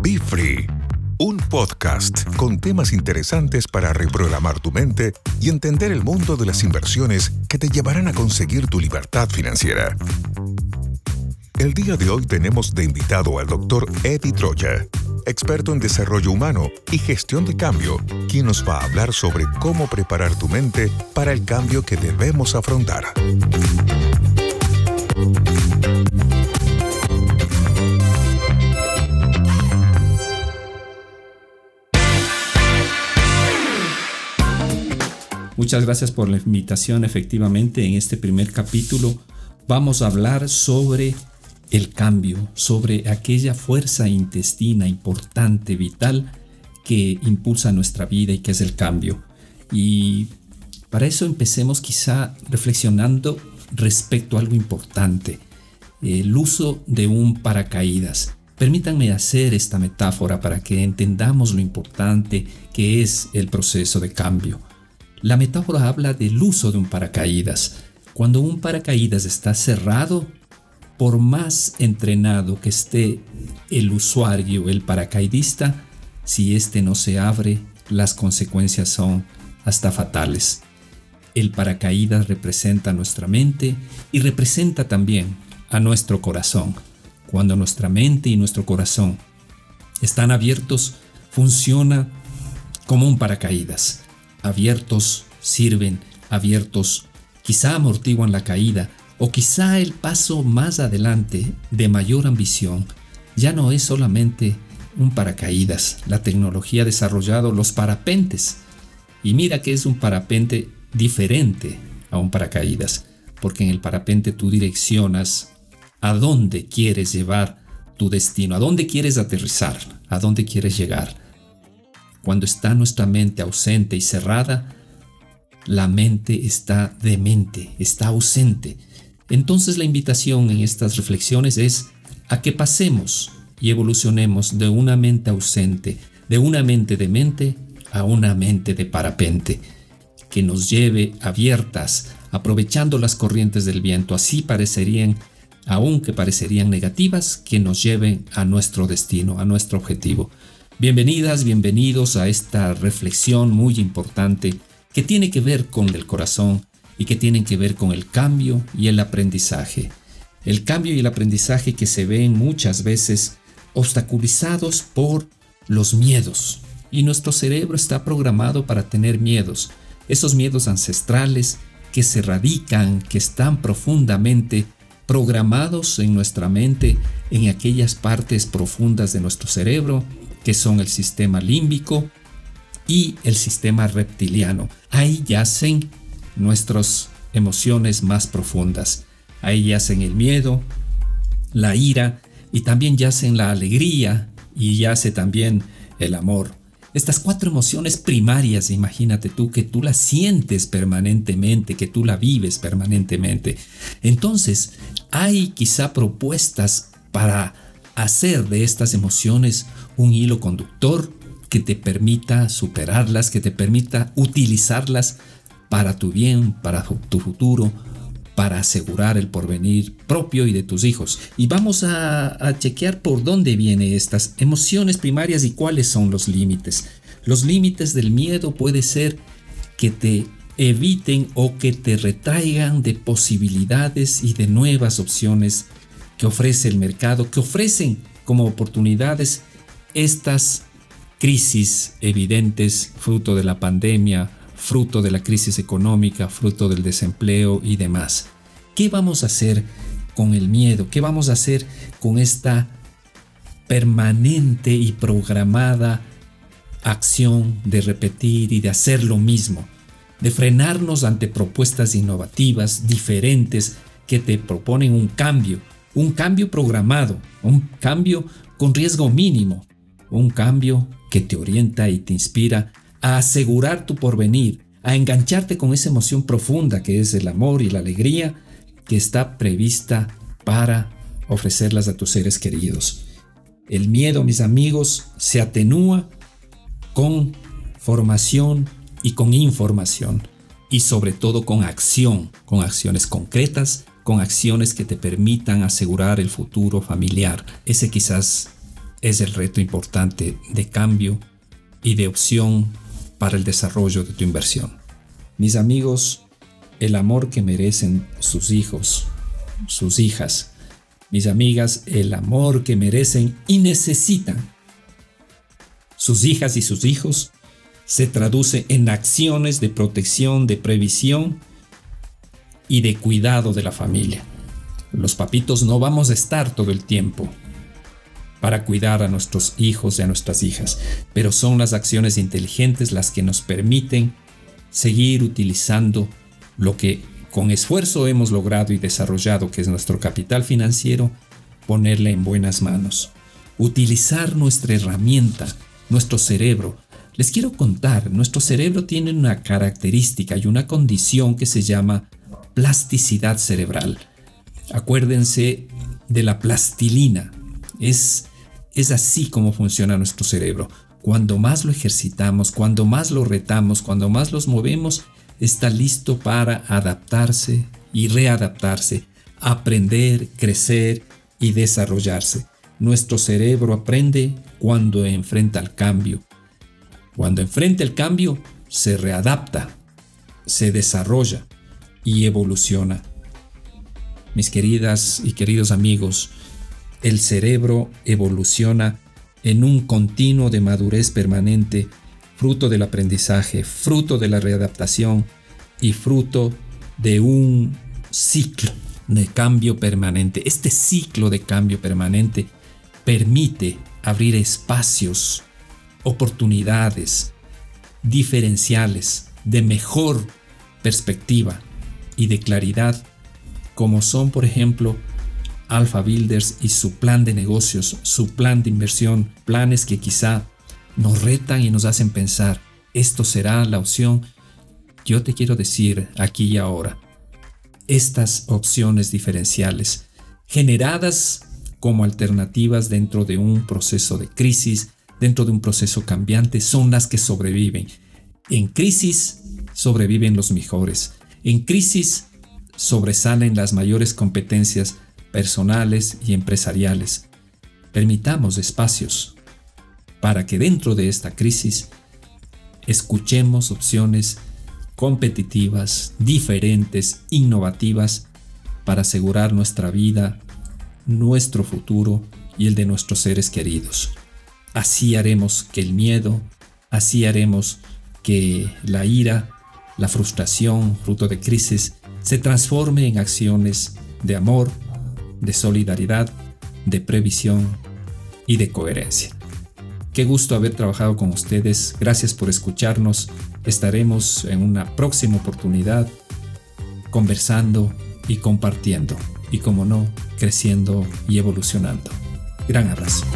Be Free, un podcast con temas interesantes para reprogramar tu mente y entender el mundo de las inversiones que te llevarán a conseguir tu libertad financiera. El día de hoy tenemos de invitado al doctor Eddie Troya, experto en desarrollo humano y gestión de cambio, quien nos va a hablar sobre cómo preparar tu mente para el cambio que debemos afrontar. Muchas gracias por la invitación. Efectivamente, en este primer capítulo vamos a hablar sobre el cambio, sobre aquella fuerza intestina importante, vital, que impulsa nuestra vida y que es el cambio. Y para eso empecemos quizá reflexionando respecto a algo importante, el uso de un paracaídas. Permítanme hacer esta metáfora para que entendamos lo importante que es el proceso de cambio. La metáfora habla del uso de un paracaídas. Cuando un paracaídas está cerrado, por más entrenado que esté el usuario, el paracaidista, si éste no se abre, las consecuencias son hasta fatales. El paracaídas representa nuestra mente y representa también a nuestro corazón. Cuando nuestra mente y nuestro corazón están abiertos, funciona como un paracaídas. Abiertos sirven, abiertos quizá amortiguan la caída, o quizá el paso más adelante de mayor ambición ya no es solamente un paracaídas. La tecnología ha desarrollado los parapentes. Y mira que es un parapente diferente a un paracaídas, porque en el parapente tú direccionas a dónde quieres llevar tu destino, a dónde quieres aterrizar, a dónde quieres llegar. Cuando está nuestra mente ausente y cerrada, la mente está demente, está ausente entonces la invitación en estas reflexiones es a que pasemos y evolucionemos de una mente ausente, de una mente de mente a una mente de parapente, que nos lleve abiertas, aprovechando las corrientes del viento, así parecerían, aunque parecerían negativas, que nos lleven a nuestro destino, a nuestro objetivo. Bienvenidas, bienvenidos a esta reflexión muy importante que tiene que ver con el corazón, y que tienen que ver con el cambio y el aprendizaje. El cambio y el aprendizaje que se ven muchas veces obstaculizados por los miedos. Y nuestro cerebro está programado para tener miedos, esos miedos ancestrales que se radican, que están profundamente programados en nuestra mente, en aquellas partes profundas de nuestro cerebro, que son el sistema límbico y el sistema reptiliano. Ahí yacen nuestras emociones más profundas. Ahí yacen el miedo, la ira y también yacen la alegría y yace también el amor. Estas cuatro emociones primarias, imagínate tú que tú las sientes permanentemente, que tú la vives permanentemente. Entonces, hay quizá propuestas para hacer de estas emociones un hilo conductor que te permita superarlas, que te permita utilizarlas para tu bien, para tu futuro, para asegurar el porvenir propio y de tus hijos. Y vamos a, chequear por dónde vienen estas emociones primarias y cuáles son los límites. Los límites del miedo puede ser que te eviten o que te retraigan de posibilidades y de nuevas opciones que ofrece el mercado, que ofrecen como oportunidades estas crisis evidentes fruto de la pandemia, fruto de la crisis económica, fruto del desempleo y demás. ¿Qué vamos a hacer con el miedo? ¿Qué vamos a hacer con esta permanente y programada acción de repetir y de hacer lo mismo? De frenarnos ante propuestas innovativas, diferentes, que te proponen un cambio, un cambio programado, un cambio con riesgo mínimo, un cambio que te orienta y te inspira a asegurar tu porvenir, a engancharte con esa emoción profunda que es el amor y la alegría que está prevista para ofrecerlas a tus seres queridos. El miedo, mis amigos, se atenúa con formación y con información y sobre todo con acción, con acciones concretas, con acciones que te permitan asegurar el futuro familiar. Ese quizás es el reto importante de cambio y de opción para el desarrollo de tu inversión. Mis amigos, el amor que merecen sus hijos, sus hijas, mis amigas, el amor que merecen y necesitan sus hijas y sus hijos se traduce en acciones de protección, de previsión y de cuidado de la familia. Los papitos no vamos a estar todo el tiempo para cuidar a nuestros hijos y a nuestras hijas, pero son las acciones inteligentes las que nos permiten seguir utilizando lo que con esfuerzo hemos logrado y desarrollado, que es nuestro capital financiero, ponerle en buenas manos. Utilizar nuestra herramienta, nuestro cerebro. Les quiero contar, nuestro cerebro tiene una característica y una condición que se llama plasticidad cerebral. Acuérdense de la plastilina. Es, es así como funciona nuestro cerebro. Cuando más lo ejercitamos, cuando más lo retamos, cuando más los movemos, está listo para adaptarse y readaptarse, aprender, crecer y desarrollarse. Nuestro cerebro aprende cuando enfrenta el cambio. Cuando enfrenta el cambio, se readapta, se desarrolla y evoluciona. Mis queridas y queridos amigos, el cerebro evoluciona en un continuo de madurez permanente fruto del aprendizaje, fruto de la readaptación y fruto de un ciclo de cambio permanente. Este ciclo de cambio permanente permite abrir espacios, oportunidades diferenciales de mejor perspectiva y de claridad, como son, por ejemplo, Alpha Builders y su plan de negocios, su plan de inversión, planes que quizá nos retan y nos hacen pensar, esto será la opción. Yo te quiero decir aquí y ahora, estas opciones diferenciales, generadas como alternativas dentro de un proceso de crisis, dentro de un proceso cambiante, son las que sobreviven. En crisis sobreviven los mejores. En crisis sobresalen las mayores competencias personales y empresariales. Permitamos espacios para que dentro de esta crisis escuchemos opciones competitivas, diferentes, innovativas, para asegurar nuestra vida, nuestro futuro y el de nuestros seres queridos. Así haremos que el miedo, así haremos que la ira, la frustración, fruto de crisis, se transforme en acciones de amor, de solidaridad, de previsión y de coherencia. Qué gusto haber trabajado con ustedes. Gracias por escucharnos. Estaremos en una próxima oportunidad conversando y compartiendo. Y como no, creciendo y evolucionando. Gran abrazo.